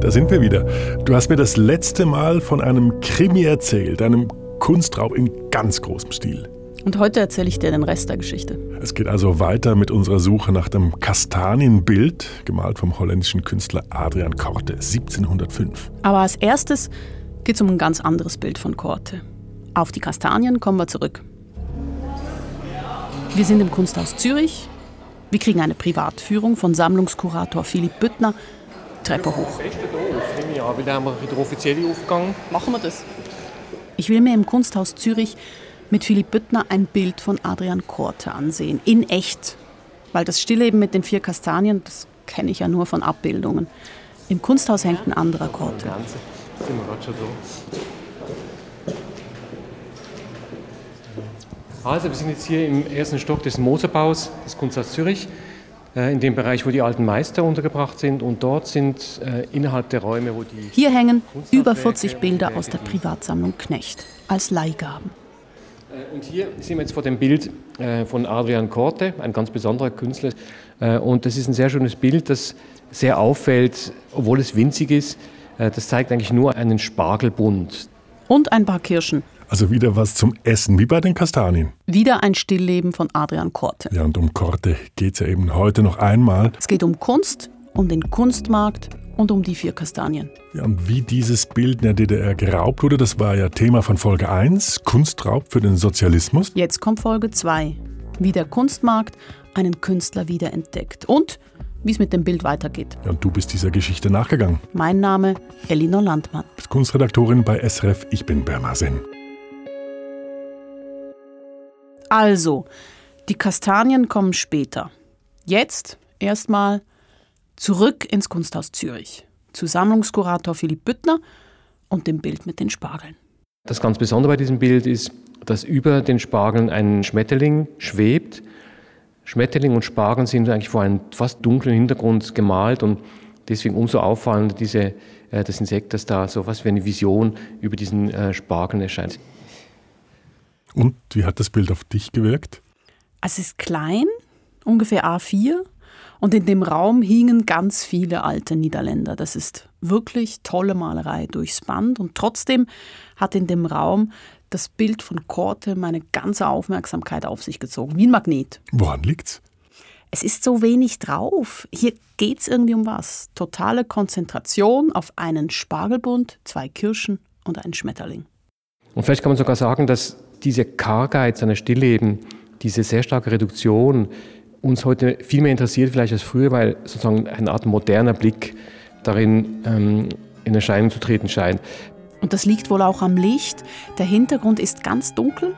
Da sind wir wieder. Du hast mir das letzte Mal von einem Krimi erzählt, einem Kunstraub in ganz großem Stil. Und heute erzähle ich dir den Rest der Geschichte. Es geht also weiter mit unserer Suche nach dem Kastanienbild, gemalt vom holländischen Künstler Adrian Korte 1705. Aber als erstes geht es um ein ganz anderes Bild von Korte. Auf die Kastanien kommen wir zurück. Wir sind im Kunsthaus Zürich. Wir kriegen eine Privatführung von Sammlungskurator Philipp Büttner. Treppe hoch. Ich. Machen wir das. Will mir im Kunsthaus Zürich mit Philipp Büttner ein Bild von Adrian Korte ansehen. In echt. Weil das Stillleben mit den vier Kastanien, das kenne ich ja nur von Abbildungen. Im Kunsthaus hängt ein anderer Korte. Also, wir sind jetzt hier im ersten Stock des Moserbaus des Kunsthaus Zürich, in dem Bereich, wo die alten Meister untergebracht sind. Und dort sind äh, innerhalb der Räume, wo die. Hier hängen über 40 Bilder aus der Privatsammlung Knecht als Leihgaben. Äh, Und hier sind wir jetzt vor dem Bild äh, von Adrian Korte, ein ganz besonderer Künstler. Äh, Und das ist ein sehr schönes Bild, das sehr auffällt, obwohl es winzig ist. Äh, Das zeigt eigentlich nur einen Spargelbund. Und ein paar Kirschen. Also wieder was zum Essen, wie bei den Kastanien. Wieder ein Stillleben von Adrian Korte. Ja, und um Korte geht es ja eben heute noch einmal. Es geht um Kunst, um den Kunstmarkt und um die vier Kastanien. Ja, und wie dieses Bild in der DDR geraubt wurde, das war ja Thema von Folge 1, Kunstraub für den Sozialismus. Jetzt kommt Folge 2. Wie der Kunstmarkt einen Künstler wiederentdeckt. Und wie es mit dem Bild weitergeht. Ja, und du bist dieser Geschichte nachgegangen. Mein Name Elinor Landmann. Als Kunstredaktorin bei SRF, ich bin Berma Also, die Kastanien kommen später. Jetzt erstmal zurück ins Kunsthaus Zürich. Zu Sammlungskurator Philipp Büttner und dem Bild mit den Spargeln. Das ganz Besondere bei diesem Bild ist, dass über den Spargeln ein Schmetterling schwebt. Schmetterling und Spargel sind eigentlich vor einem fast dunklen Hintergrund gemalt und deswegen umso auffallender diese, äh, das Insekt, das da so was wie eine Vision über diesen äh, Spargeln erscheint. Und wie hat das Bild auf dich gewirkt? Es ist klein, ungefähr A4, und in dem Raum hingen ganz viele alte Niederländer. Das ist wirklich tolle Malerei durchs Band und trotzdem hat in dem Raum das Bild von Korte meine ganze Aufmerksamkeit auf sich gezogen, wie ein Magnet. Woran liegt's? Es ist so wenig drauf. Hier geht es irgendwie um was. Totale Konzentration auf einen Spargelbund, zwei Kirschen und einen Schmetterling. Und vielleicht kann man sogar sagen, dass diese Kargheit seiner Stillleben, diese sehr starke Reduktion uns heute viel mehr interessiert vielleicht als früher, weil sozusagen eine Art moderner Blick darin ähm, in Erscheinung zu treten scheint. Und das liegt wohl auch am Licht. Der Hintergrund ist ganz dunkel.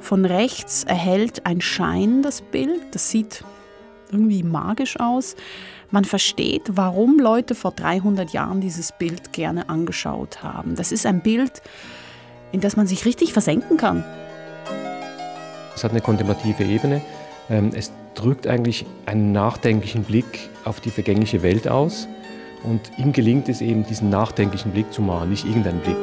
Von rechts erhält ein Schein das Bild. Das sieht irgendwie magisch aus. Man versteht, warum Leute vor 300 Jahren dieses Bild gerne angeschaut haben. Das ist ein Bild, in das man sich richtig versenken kann. Es hat eine kontemplative Ebene. Ähm, Es drückt eigentlich einen nachdenklichen Blick auf die vergängliche Welt aus. Und ihm gelingt es eben, diesen nachdenklichen Blick zu malen, nicht irgendeinen Blick.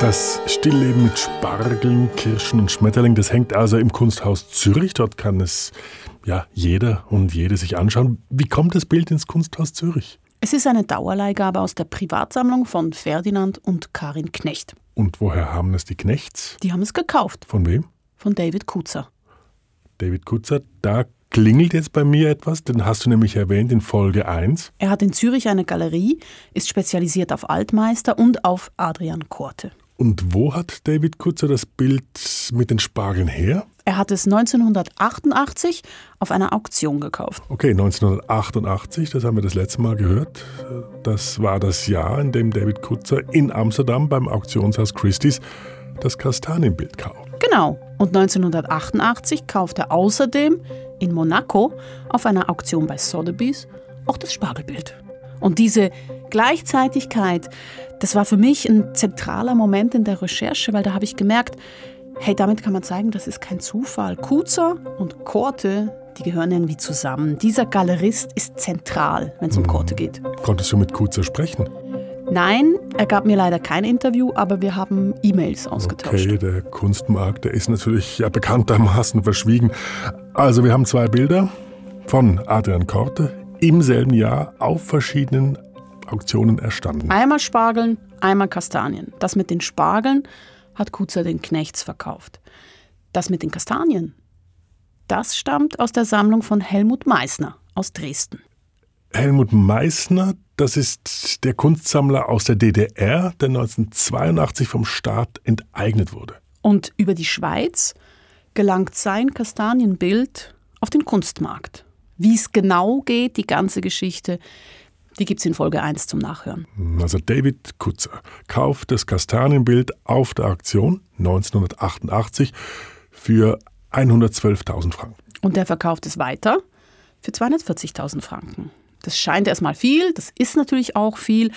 Das Stillleben mit Spargeln, Kirschen und Schmetterling, das hängt also im Kunsthaus Zürich. Dort kann es ja jeder und jede sich anschauen. Wie kommt das Bild ins Kunsthaus Zürich? Es ist eine Dauerleihgabe aus der Privatsammlung von Ferdinand und Karin Knecht. Und woher haben es die Knechts? Die haben es gekauft Von wem? von David Kutzer. David Kutzer. Da klingelt jetzt bei mir etwas, den hast du nämlich erwähnt in Folge 1. Er hat in Zürich eine Galerie, ist spezialisiert auf Altmeister und auf Adrian Korte. Und wo hat David Kutzer das Bild mit den Spargeln her? Er hat es 1988 auf einer Auktion gekauft. Okay, 1988, das haben wir das letzte Mal gehört. Das war das Jahr, in dem David Kutzer in Amsterdam beim Auktionshaus Christie's das Kastanienbild kauft. Genau. Und 1988 kauft er außerdem in Monaco auf einer Auktion bei Sotheby's auch das Spargelbild. Und diese Gleichzeitigkeit, das war für mich ein zentraler Moment in der Recherche, weil da habe ich gemerkt, hey, damit kann man zeigen, das ist kein Zufall. Kutzer und Korte, die gehören irgendwie zusammen. Dieser Galerist ist zentral, wenn es um Korte geht. Konntest du mit Kutzer sprechen? Nein, er gab mir leider kein Interview, aber wir haben E-Mails ausgetauscht. Okay, der Kunstmarkt, der ist natürlich ja bekanntermaßen verschwiegen. Also wir haben zwei Bilder von Adrian Korte im selben Jahr auf verschiedenen Auktionen erstanden. Einmal Spargeln, einmal Kastanien. Das mit den Spargeln hat Kutzer den Knechts verkauft. Das mit den Kastanien, das stammt aus der Sammlung von Helmut Meissner aus Dresden. Helmut Meissner, das ist der Kunstsammler aus der DDR, der 1982 vom Staat enteignet wurde. Und über die Schweiz gelangt sein Kastanienbild auf den Kunstmarkt. Wie es genau geht, die ganze Geschichte, die gibt es in Folge 1 zum Nachhören. Also David Kutzer kauft das Kastanienbild auf der Auktion 1988 für 112.000 Franken. Und der verkauft es weiter für 240.000 Franken. Das scheint erstmal viel, das ist natürlich auch viel,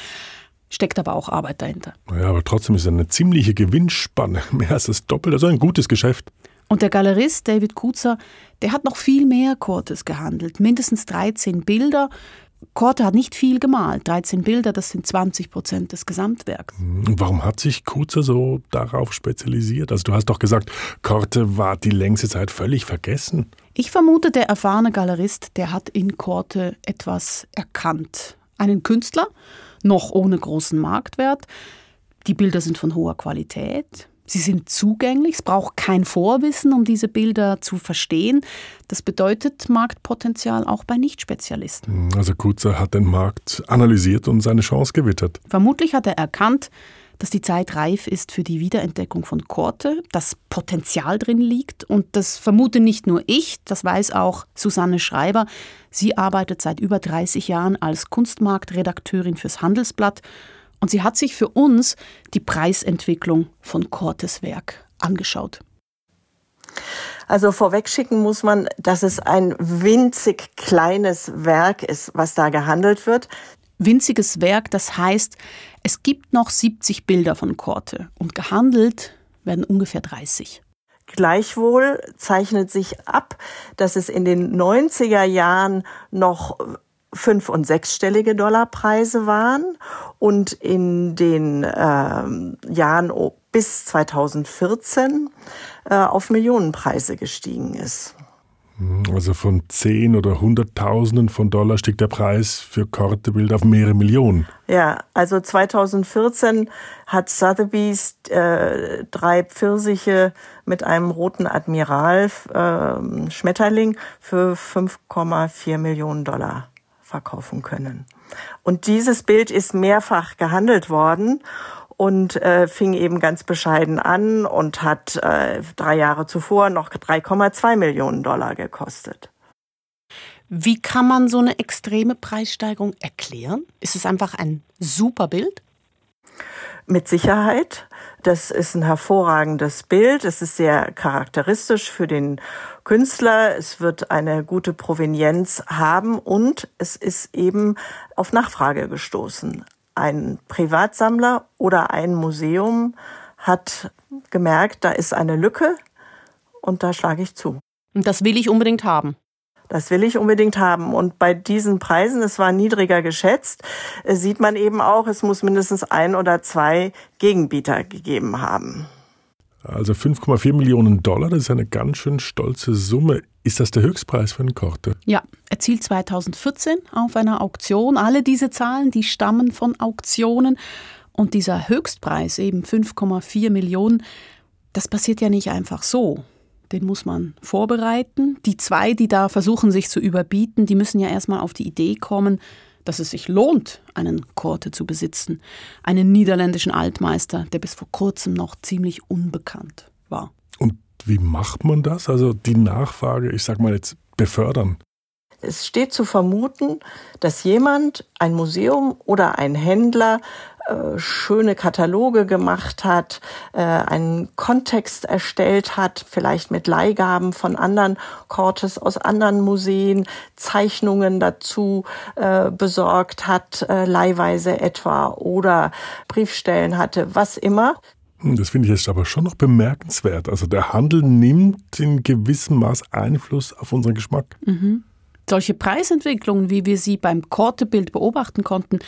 steckt aber auch Arbeit dahinter. Ja, aber trotzdem ist es eine ziemliche Gewinnspanne, mehr als das Doppelte, also ein gutes Geschäft. Und der Galerist David Kutzer, der hat noch viel mehr Kortes gehandelt, mindestens 13 Bilder. Korte hat nicht viel gemalt, 13 Bilder, das sind 20 Prozent des Gesamtwerks. Und warum hat sich Kutzer so darauf spezialisiert? Also du hast doch gesagt, Korte war die längste Zeit völlig vergessen. Ich vermute, der erfahrene Galerist, der hat in Korte etwas erkannt. Einen Künstler, noch ohne großen Marktwert. Die Bilder sind von hoher Qualität. Sie sind zugänglich, es braucht kein Vorwissen, um diese Bilder zu verstehen. Das bedeutet Marktpotenzial auch bei Nichtspezialisten. Also Kutzer hat den Markt analysiert und seine Chance gewittert. Vermutlich hat er erkannt, dass die Zeit reif ist für die Wiederentdeckung von Korte, dass Potenzial drin liegt und das vermute nicht nur ich, das weiß auch Susanne Schreiber. Sie arbeitet seit über 30 Jahren als Kunstmarktredakteurin fürs Handelsblatt und sie hat sich für uns die Preisentwicklung von Kortes Werk angeschaut. Also vorwegschicken muss man, dass es ein winzig kleines Werk ist, was da gehandelt wird. Winziges Werk, das heißt, es gibt noch 70 Bilder von Korte und gehandelt werden ungefähr 30. Gleichwohl zeichnet sich ab, dass es in den 90er Jahren noch fünf- und sechsstellige Dollarpreise waren und in den ähm, Jahren bis 2014 äh, auf Millionenpreise gestiegen ist. Also von zehn oder hunderttausenden von Dollar stieg der Preis für Kortebild auf mehrere Millionen. Ja, also 2014 hat Sotheby's äh, drei Pfirsiche mit einem roten Admiral äh, Schmetterling für 5,4 Millionen Dollar verkaufen können. Und dieses Bild ist mehrfach gehandelt worden und äh, fing eben ganz bescheiden an und hat äh, drei Jahre zuvor noch 3,2 Millionen Dollar gekostet. Wie kann man so eine extreme Preissteigerung erklären? Ist es einfach ein super Bild? Mit Sicherheit. Das ist ein hervorragendes Bild. Es ist sehr charakteristisch für den Künstler. Es wird eine gute Provenienz haben und es ist eben auf Nachfrage gestoßen ein Privatsammler oder ein Museum hat gemerkt, da ist eine Lücke und da schlage ich zu. Und das will ich unbedingt haben. Das will ich unbedingt haben. Und bei diesen Preisen, es war niedriger geschätzt, äh, sieht man eben auch, es muss mindestens ein oder zwei Gegenbieter gegeben haben. Also 5,4 Millionen Dollar, das ist eine ganz schön stolze Summe. Ist das der Höchstpreis für eine Korte? Ja, erzielt 2014 auf einer Auktion. Alle diese Zahlen, die stammen von Auktionen. Und dieser Höchstpreis, eben 5,4 Millionen, das passiert ja nicht einfach so. Den muss man vorbereiten. Die zwei, die da versuchen, sich zu überbieten, die müssen ja erstmal auf die Idee kommen, dass es sich lohnt, einen Korte zu besitzen. Einen niederländischen Altmeister, der bis vor kurzem noch ziemlich unbekannt war. Und wie macht man das? Also die Nachfrage, ich sag mal jetzt, befördern? Es steht zu vermuten, dass jemand, ein Museum oder ein Händler äh, schöne Kataloge gemacht hat, äh, einen Kontext erstellt hat, vielleicht mit Leihgaben von anderen Cortes aus anderen Museen, Zeichnungen dazu äh, besorgt hat, äh, leihweise etwa oder Briefstellen hatte, was immer. Hm, das finde ich jetzt aber schon noch bemerkenswert. Also der Handel nimmt in gewissem Maß Einfluss auf unseren Geschmack. Mhm. Solche Preisentwicklungen, wie wir sie beim Kortebild beobachten konnten,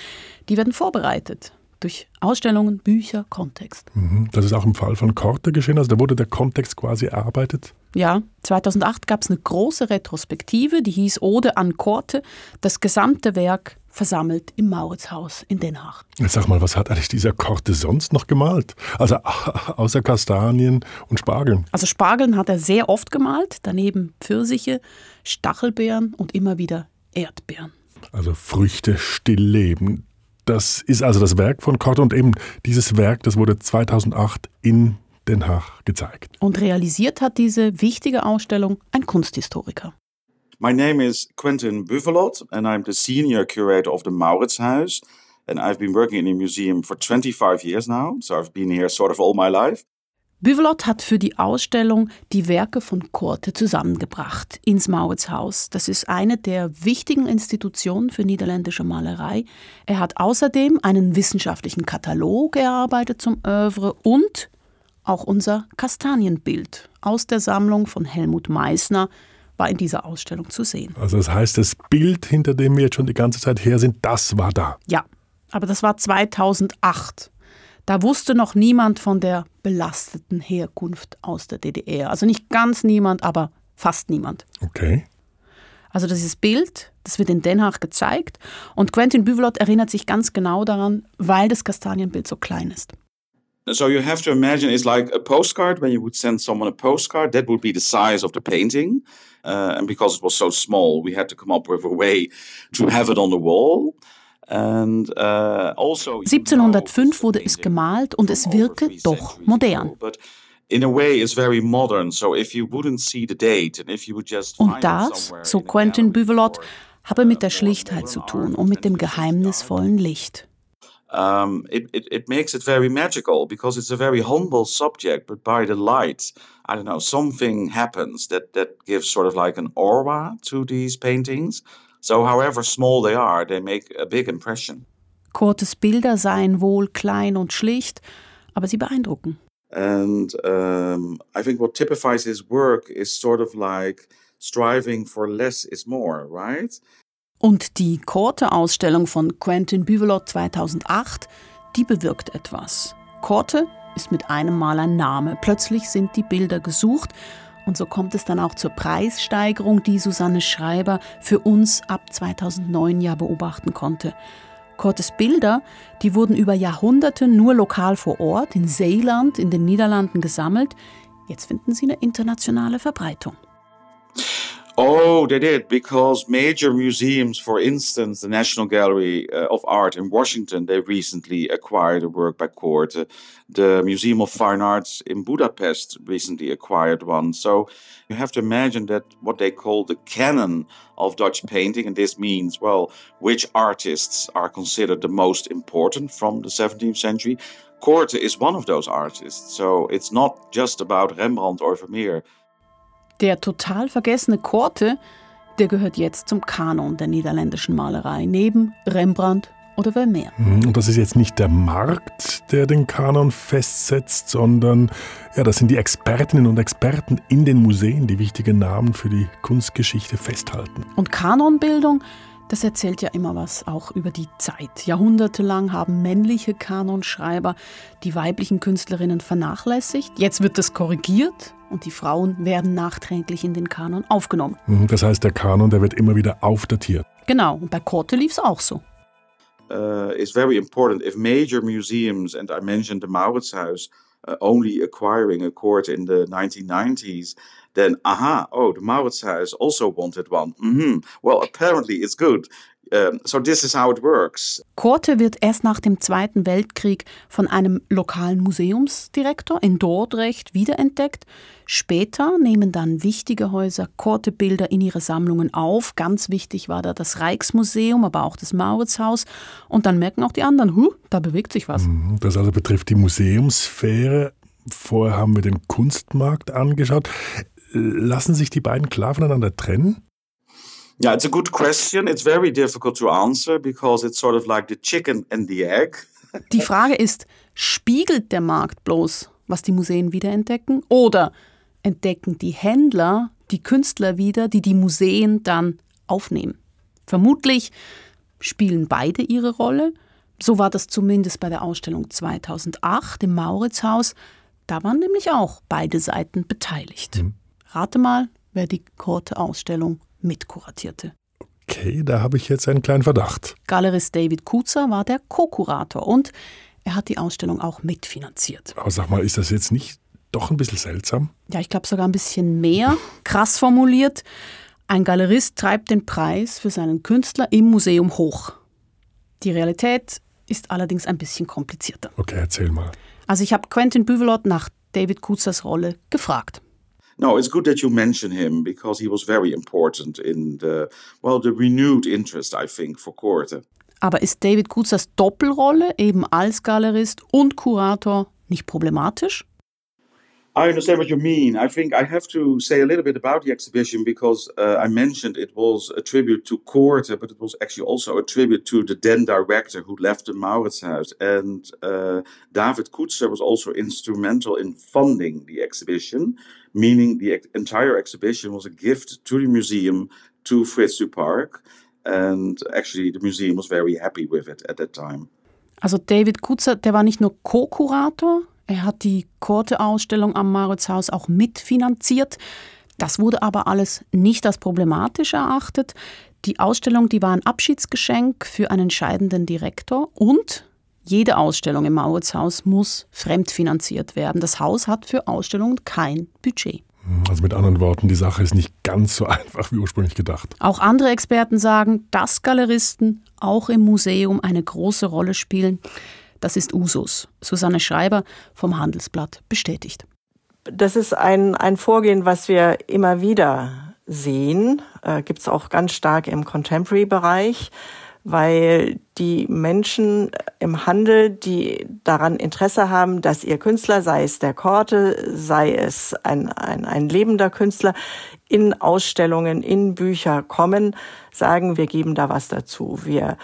die werden vorbereitet. Durch Ausstellungen, Bücher, Kontext. Mhm. Das ist auch im Fall von Korte geschehen, also da wurde der Kontext quasi erarbeitet. Ja, 2008 gab es eine große Retrospektive, die hieß Ode an Korte, das gesamte Werk versammelt im Mauritzhaus in Den Haag. Sag mal, was hat eigentlich dieser Korte sonst noch gemalt? Also außer Kastanien und Spargeln. Also Spargeln hat er sehr oft gemalt, daneben Pfirsiche, Stachelbeeren und immer wieder Erdbeeren. Also Früchte stillleben. Das ist also das Werk von Korte und eben dieses Werk, das wurde 2008 in Den Haag gezeigt. Und realisiert hat diese wichtige Ausstellung ein Kunsthistoriker. My name is Quentin Buvelot and I'm the senior curator of the Mauritshuis. And I've been working in the museum for 25 years now, so I've been here sort of all my life. Büvelot hat für die Ausstellung die Werke von Korte zusammengebracht ins Mauritzhaus. Das ist eine der wichtigen Institutionen für niederländische Malerei. Er hat außerdem einen wissenschaftlichen Katalog erarbeitet zum Övre und auch unser Kastanienbild aus der Sammlung von Helmut Meissner war in dieser Ausstellung zu sehen. Also das heißt, das Bild, hinter dem wir jetzt schon die ganze Zeit her sind, das war da. Ja, aber das war 2008. Da wusste noch niemand von der belasteten Herkunft aus der DDR. Also nicht ganz niemand, aber fast niemand. Okay. Also dieses Bild, das wird in Den Haag gezeigt und Quentin Büvelot erinnert sich ganz genau daran, weil das Kastanienbild so klein ist. So you have to imagine it's like a postcard when you would send someone a postcard that would be the size of the painting uh, and because it was so small we had to come up with a way to have it on the wall. And, uh, also, 1705 wurde es gemalt und es wirke doch modern. Und das, so Quentin Buvelot, habe mit der Schlichtheit zu tun und mit dem geheimnisvollen Licht. Um, it, it, it makes it very magical because it's a very humble subject, but by the light, I don't know, something happens that, that gives sort of like an aura to these paintings. So, however small they are, they make a big impression. Kortes Bilder seien wohl klein und schlicht, aber sie beeindrucken. And um, I think what typifies his work is sort of like striving for less is more, right? Und die Korte-Ausstellung von Quentin Buvelot 2008, die bewirkt etwas. Korte ist mit einem Mal ein Name. Plötzlich sind die Bilder gesucht und so kommt es dann auch zur Preissteigerung, die Susanne Schreiber für uns ab 2009 ja beobachten konnte. Kortes Bilder, die wurden über Jahrhunderte nur lokal vor Ort in Seeland in den Niederlanden gesammelt. Jetzt finden sie eine internationale Verbreitung. Oh, they did because major museums, for instance, the National Gallery uh, of Art in Washington, they recently acquired a work by Korte. The Museum of Fine Arts in Budapest recently acquired one. So you have to imagine that what they call the canon of Dutch painting, and this means, well, which artists are considered the most important from the 17th century. Korte is one of those artists. So it's not just about Rembrandt or Vermeer. Der total vergessene Korte, der gehört jetzt zum Kanon der niederländischen Malerei, neben Rembrandt oder Vermeer. Mhm, und das ist jetzt nicht der Markt, der den Kanon festsetzt, sondern ja, das sind die Expertinnen und Experten in den Museen, die wichtige Namen für die Kunstgeschichte festhalten. Und Kanonbildung, das erzählt ja immer was auch über die Zeit. Jahrhundertelang haben männliche Kanonschreiber die weiblichen Künstlerinnen vernachlässigt. Jetzt wird das korrigiert und die Frauen werden nachträglich in den Kanon aufgenommen. Mhm, das heißt, der Kanon, der wird immer wieder aufdatiert. Genau, und bei Korte lief es auch so. Uh, it's very important if major museums, and I mentioned the Mauritshuis, uh, only acquiring a court in the 1990s, then aha, oh, the Mauritshuis also wanted one. Mm -hmm. Well, apparently it's good. Um, so this is how it works. Korte wird erst nach dem Zweiten Weltkrieg von einem lokalen Museumsdirektor in Dordrecht wiederentdeckt. Später nehmen dann wichtige Häuser Korte-Bilder in ihre Sammlungen auf. Ganz wichtig war da das Rijksmuseum, aber auch das Mauritshaus. Und dann merken auch die anderen, huh, da bewegt sich was. Mhm, das also betrifft die Museumsphäre. Vorher haben wir den Kunstmarkt angeschaut. Lassen sich die beiden klar voneinander trennen? Yeah, it's a good question. It's very difficult to answer because it's sort of like the chicken and the egg. Die Frage ist, spiegelt der Markt bloß, was die Museen wiederentdecken? Oder entdecken die Händler die Künstler wieder, die die Museen dann aufnehmen? Vermutlich spielen beide ihre Rolle. So war das zumindest bei der Ausstellung 2008 im Mauritzhaus. Da waren nämlich auch beide Seiten beteiligt. Mhm. Rate mal, wer die Korte-Ausstellung mitkuratierte. Okay, da habe ich jetzt einen kleinen Verdacht. Galerist David Kuzer war der Co-Kurator und er hat die Ausstellung auch mitfinanziert. Aber sag mal, ist das jetzt nicht doch ein bisschen seltsam? Ja, ich glaube sogar ein bisschen mehr. Krass formuliert. Ein Galerist treibt den Preis für seinen Künstler im Museum hoch. Die Realität ist allerdings ein bisschen komplizierter. Okay, erzähl mal. Also ich habe Quentin Buvelot nach David Kuzers Rolle gefragt. No, it's good that you mention him because he was very important in the well the renewed interest I think for Korte. Aber ist David Kuzers Doppelrolle eben als Galerist und Kurator nicht problematisch? I understand what you mean. I think I have to say a little bit about the exhibition because uh, I mentioned it was a tribute to Korte, but it was actually also a tribute to the then director who left the Mauritshuis. And uh, David Kutzer was also instrumental in funding the exhibition, meaning the entire exhibition was a gift to the museum, to Fritz du Park. And actually, the museum was very happy with it at that time. Also David Kutzer, der war nicht nur Co-Kurator, Er hat die Korte-Ausstellung am Maritzhaus auch mitfinanziert. Das wurde aber alles nicht als problematisch erachtet. Die Ausstellung, die war ein Abschiedsgeschenk für einen scheidenden Direktor und jede Ausstellung im Mauritzhaus muss fremdfinanziert werden. Das Haus hat für Ausstellungen kein Budget. Also mit anderen Worten, die Sache ist nicht ganz so einfach wie ursprünglich gedacht. Auch andere Experten sagen, dass Galeristen auch im Museum eine große Rolle spielen. Das ist Usus. Susanne Schreiber vom Handelsblatt bestätigt. Das ist ein, ein Vorgehen, was wir immer wieder sehen. Äh, Gibt es auch ganz stark im Contemporary-Bereich weil die Menschen im Handel, die daran Interesse haben, dass ihr Künstler, sei es der Korte, sei es ein, ein, ein lebender Künstler, in Ausstellungen, in Bücher kommen, sagen, wir geben da was dazu. Wir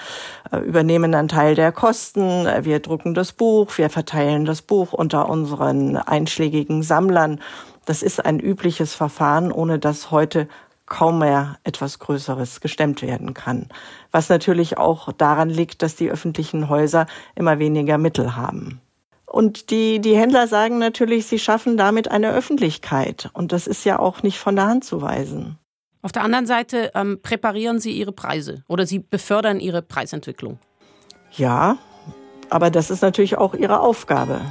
äh, übernehmen einen Teil der Kosten, wir drucken das Buch, wir verteilen das Buch unter unseren einschlägigen Sammlern. Das ist ein übliches Verfahren, ohne dass heute kaum mehr etwas Größeres gestemmt werden kann. Was natürlich auch daran liegt, dass die öffentlichen Häuser immer weniger Mittel haben. Und die, die Händler sagen natürlich, sie schaffen damit eine Öffentlichkeit. Und das ist ja auch nicht von der Hand zu weisen. Auf der anderen Seite ähm, präparieren sie ihre Preise oder sie befördern ihre Preisentwicklung. Ja, aber das ist natürlich auch ihre Aufgabe.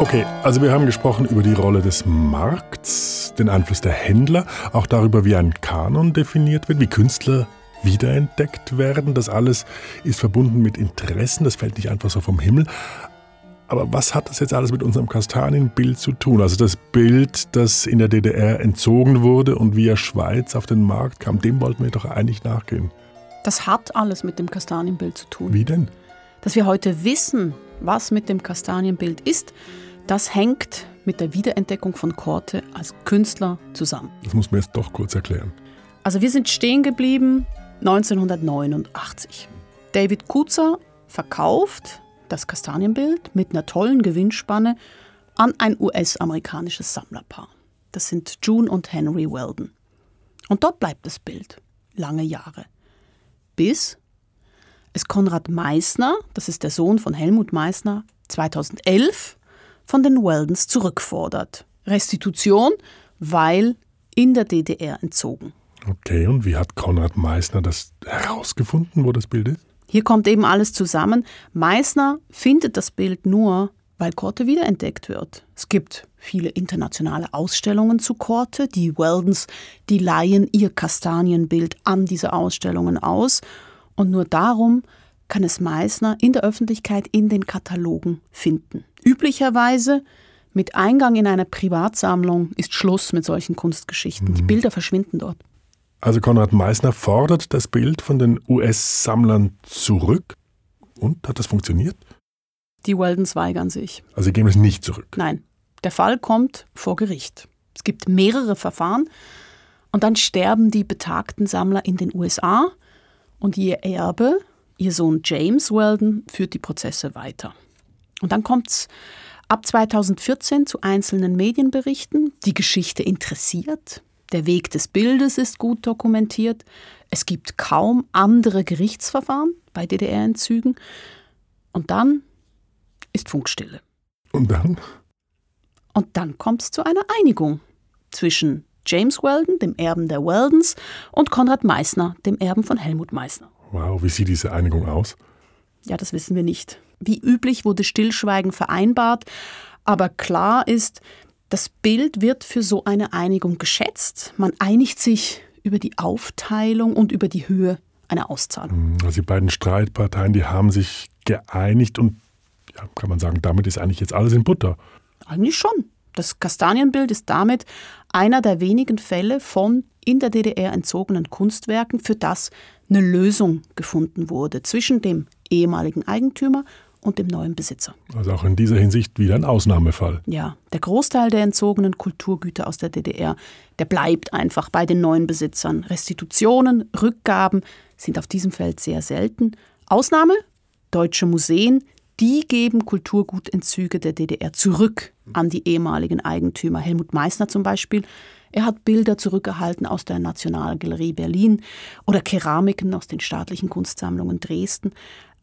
Okay, also wir haben gesprochen über die Rolle des Markts, den Einfluss der Händler, auch darüber, wie ein Kanon definiert wird, wie Künstler wiederentdeckt werden. Das alles ist verbunden mit Interessen, das fällt nicht einfach so vom Himmel. Aber was hat das jetzt alles mit unserem Kastanienbild zu tun? Also das Bild, das in der DDR entzogen wurde und via Schweiz auf den Markt kam, dem wollten wir doch eigentlich nachgehen. Das hat alles mit dem Kastanienbild zu tun. Wie denn? Dass wir heute wissen, was mit dem Kastanienbild ist, das hängt mit der Wiederentdeckung von Korte als Künstler zusammen. Das muss man jetzt doch kurz erklären. Also wir sind stehen geblieben 1989. David Kuzer verkauft das Kastanienbild mit einer tollen Gewinnspanne an ein US-amerikanisches Sammlerpaar. Das sind June und Henry Weldon. Und dort bleibt das Bild lange Jahre. Bis es Konrad Meissner, das ist der Sohn von Helmut Meissner, 2011 von den Weldons zurückfordert. Restitution, weil in der DDR entzogen. Okay, und wie hat Konrad Meissner das herausgefunden, wo das Bild ist? Hier kommt eben alles zusammen. Meissner findet das Bild nur, weil Korte wiederentdeckt wird. Es gibt viele internationale Ausstellungen zu Korte. Die Weldons, die leihen ihr Kastanienbild an diese Ausstellungen aus. Und nur darum kann es Meissner in der Öffentlichkeit in den Katalogen finden. Üblicherweise mit Eingang in eine Privatsammlung ist Schluss mit solchen Kunstgeschichten. Mhm. Die Bilder verschwinden dort. Also Konrad Meissner fordert das Bild von den US-Sammlern zurück. Und hat das funktioniert? Die Weldons weigern sich. Also sie geben es nicht zurück. Nein. Der Fall kommt vor Gericht. Es gibt mehrere Verfahren und dann sterben die betagten Sammler in den USA und ihr Erbe, ihr Sohn James Weldon, führt die Prozesse weiter. Und dann kommt es ab 2014 zu einzelnen Medienberichten. Die Geschichte interessiert. Der Weg des Bildes ist gut dokumentiert. Es gibt kaum andere Gerichtsverfahren bei DDR-Entzügen. Und dann ist Funkstille. Und dann? Und dann kommt es zu einer Einigung zwischen James Weldon, dem Erben der Weldons, und Konrad Meissner, dem Erben von Helmut Meissner. Wow, wie sieht diese Einigung aus? Ja, das wissen wir nicht. Wie üblich wurde Stillschweigen vereinbart, aber klar ist, das Bild wird für so eine Einigung geschätzt. Man einigt sich über die Aufteilung und über die Höhe einer Auszahlung. Hm, also die beiden Streitparteien, die haben sich geeinigt und ja, kann man sagen, damit ist eigentlich jetzt alles in Butter. Eigentlich schon. Das Kastanienbild ist damit einer der wenigen Fälle von in der DDR entzogenen Kunstwerken, für das eine Lösung gefunden wurde zwischen dem ehemaligen Eigentümer und dem neuen Besitzer. Also auch in dieser Hinsicht wieder ein Ausnahmefall. Ja, der Großteil der entzogenen Kulturgüter aus der DDR, der bleibt einfach bei den neuen Besitzern. Restitutionen, Rückgaben sind auf diesem Feld sehr selten. Ausnahme? Deutsche Museen, die geben Kulturgutentzüge der DDR zurück an die ehemaligen Eigentümer. Helmut Meissner zum Beispiel. Er hat Bilder zurückerhalten aus der Nationalgalerie Berlin oder Keramiken aus den staatlichen Kunstsammlungen Dresden.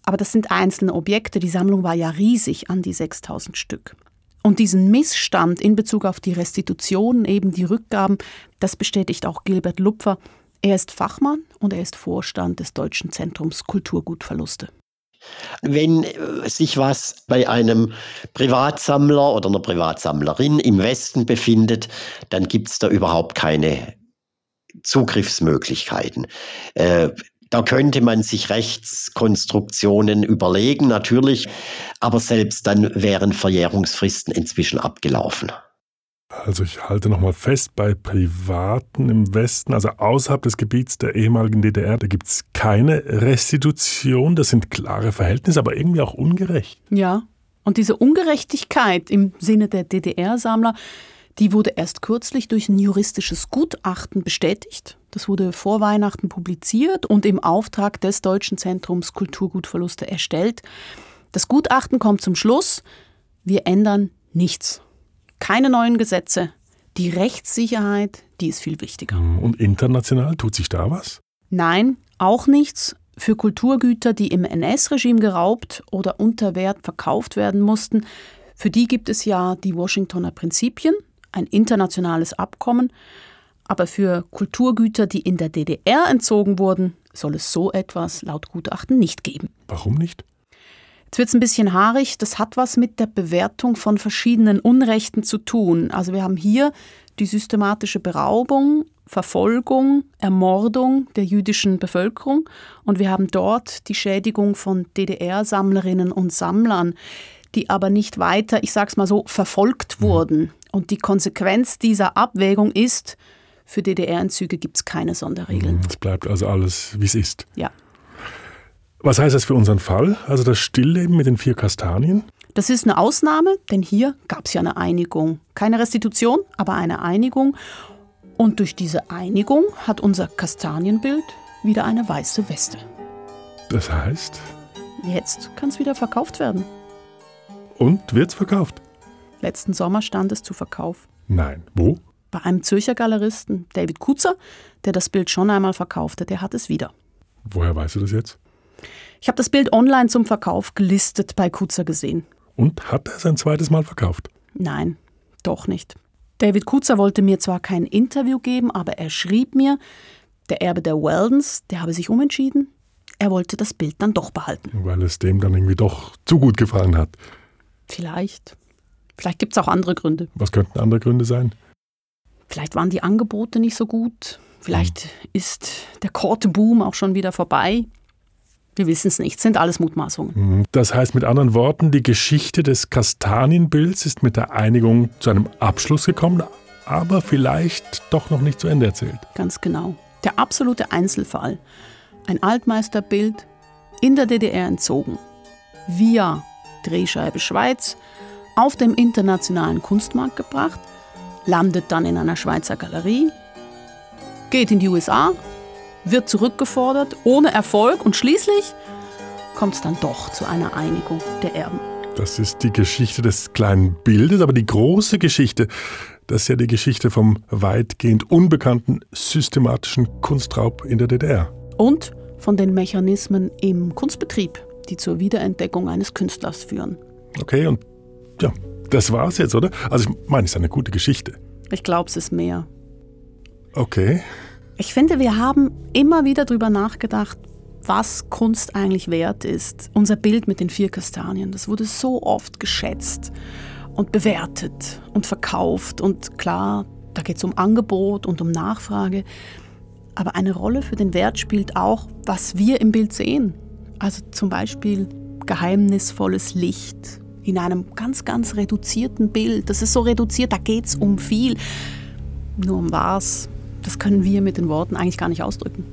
Aber das sind einzelne Objekte. Die Sammlung war ja riesig an die 6000 Stück. Und diesen Missstand in Bezug auf die Restitutionen, eben die Rückgaben, das bestätigt auch Gilbert Lupfer. Er ist Fachmann und er ist Vorstand des Deutschen Zentrums Kulturgutverluste. Wenn äh, sich was bei einem Privatsammler oder einer Privatsammlerin im Westen befindet, dann gibt es da überhaupt keine Zugriffsmöglichkeiten. Äh, da könnte man sich Rechtskonstruktionen überlegen, natürlich, aber selbst dann wären Verjährungsfristen inzwischen abgelaufen. Also ich halte nochmal fest, bei Privaten im Westen, also außerhalb des Gebiets der ehemaligen DDR, da gibt es keine Restitution. Das sind klare Verhältnisse, aber irgendwie auch ungerecht. Ja, und diese Ungerechtigkeit im Sinne der DDR-Sammler, die wurde erst kürzlich durch ein juristisches Gutachten bestätigt. Das wurde vor Weihnachten publiziert und im Auftrag des Deutschen Zentrums Kulturgutverluste erstellt. Das Gutachten kommt zum Schluss, wir ändern nichts keine neuen Gesetze. Die Rechtssicherheit, die ist viel wichtiger. Mhm. Und international tut sich da was? Nein, auch nichts. Für Kulturgüter, die im NS-Regime geraubt oder unter Wert verkauft werden mussten, für die gibt es ja die Washingtoner Prinzipien, ein internationales Abkommen. Aber für Kulturgüter, die in der DDR entzogen wurden, soll es so etwas laut Gutachten nicht geben. Warum nicht? Jetzt wird es ein bisschen haarig. Das hat was mit der Bewertung von verschiedenen Unrechten zu tun. Also wir haben hier die systematische Beraubung, Verfolgung, Ermordung der jüdischen Bevölkerung und wir haben dort die Schädigung von DDR-Sammlerinnen und Sammlern, die aber nicht weiter, ich sag's mal so, verfolgt mhm. wurden. Und die Konsequenz dieser Abwägung ist, für DDR-Entzüge gibt es keine Sonderregeln. Es bleibt also alles, wie es ist. Ja. Was heißt das für unseren Fall? Also das Stillleben mit den vier Kastanien? Das ist eine Ausnahme, denn hier gab es ja eine Einigung. Keine Restitution, aber eine Einigung. Und durch diese Einigung hat unser Kastanienbild wieder eine weiße Weste. Das heißt? Jetzt kann es wieder verkauft werden. Und wird's verkauft? Letzten Sommer stand es zu Verkauf. Nein. Wo? Bei einem Zürcher Galeristen, David Kutzer, der das Bild schon einmal verkaufte, der hat es wieder. Woher weißt du das jetzt? Ich habe das Bild online zum Verkauf gelistet bei Kutzer gesehen. Und hat er sein zweites Mal verkauft? Nein, doch nicht. David Kutzer wollte mir zwar kein Interview geben, aber er schrieb mir, der Erbe der Weldons, der habe sich umentschieden. Er wollte das Bild dann doch behalten. Weil es dem dann irgendwie doch zu gut gefallen hat. Vielleicht. Vielleicht gibt es auch andere Gründe. Was könnten andere Gründe sein? Vielleicht waren die Angebote nicht so gut. Vielleicht hm. ist der Korte-Boom auch schon wieder vorbei. Wir wissen es nicht, sind alles Mutmaßungen. Mhm. Das heißt mit anderen Worten, die Geschichte des Kastanienbilds ist mit der Einigung zu einem Abschluss gekommen, aber vielleicht doch noch nicht zu Ende erzählt. Ganz genau. Der absolute Einzelfall. Ein Altmeisterbild in der DDR entzogen. Via Drehscheibe Schweiz auf dem internationalen Kunstmarkt gebracht, landet dann in einer Schweizer Galerie, geht in die USA wird zurückgefordert, ohne Erfolg und schließlich kommt es dann doch zu einer Einigung der Erben. Das ist die Geschichte des kleinen Bildes, aber die große Geschichte, das ist ja die Geschichte vom weitgehend unbekannten systematischen Kunstraub in der DDR. Und von den Mechanismen im Kunstbetrieb, die zur Wiederentdeckung eines Künstlers führen. Okay, und ja, das war's jetzt, oder? Also ich meine, es ist eine gute Geschichte. Ich glaube, es ist mehr. Okay. Ich finde, wir haben immer wieder darüber nachgedacht, was Kunst eigentlich wert ist. Unser Bild mit den vier Kastanien, das wurde so oft geschätzt und bewertet und verkauft. Und klar, da geht es um Angebot und um Nachfrage. Aber eine Rolle für den Wert spielt auch, was wir im Bild sehen. Also zum Beispiel geheimnisvolles Licht in einem ganz, ganz reduzierten Bild. Das ist so reduziert, da geht es um viel. Nur um was, das können wir mit den Worten eigentlich gar nicht ausdrücken.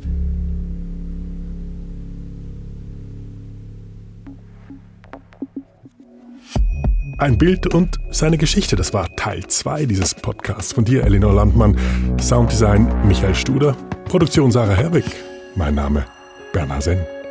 Ein Bild und seine Geschichte. Das war Teil 2 dieses Podcasts von dir, Elinor Landmann. Sounddesign Michael Studer. Produktion Sarah Herwig. Mein Name Bernhard Senn.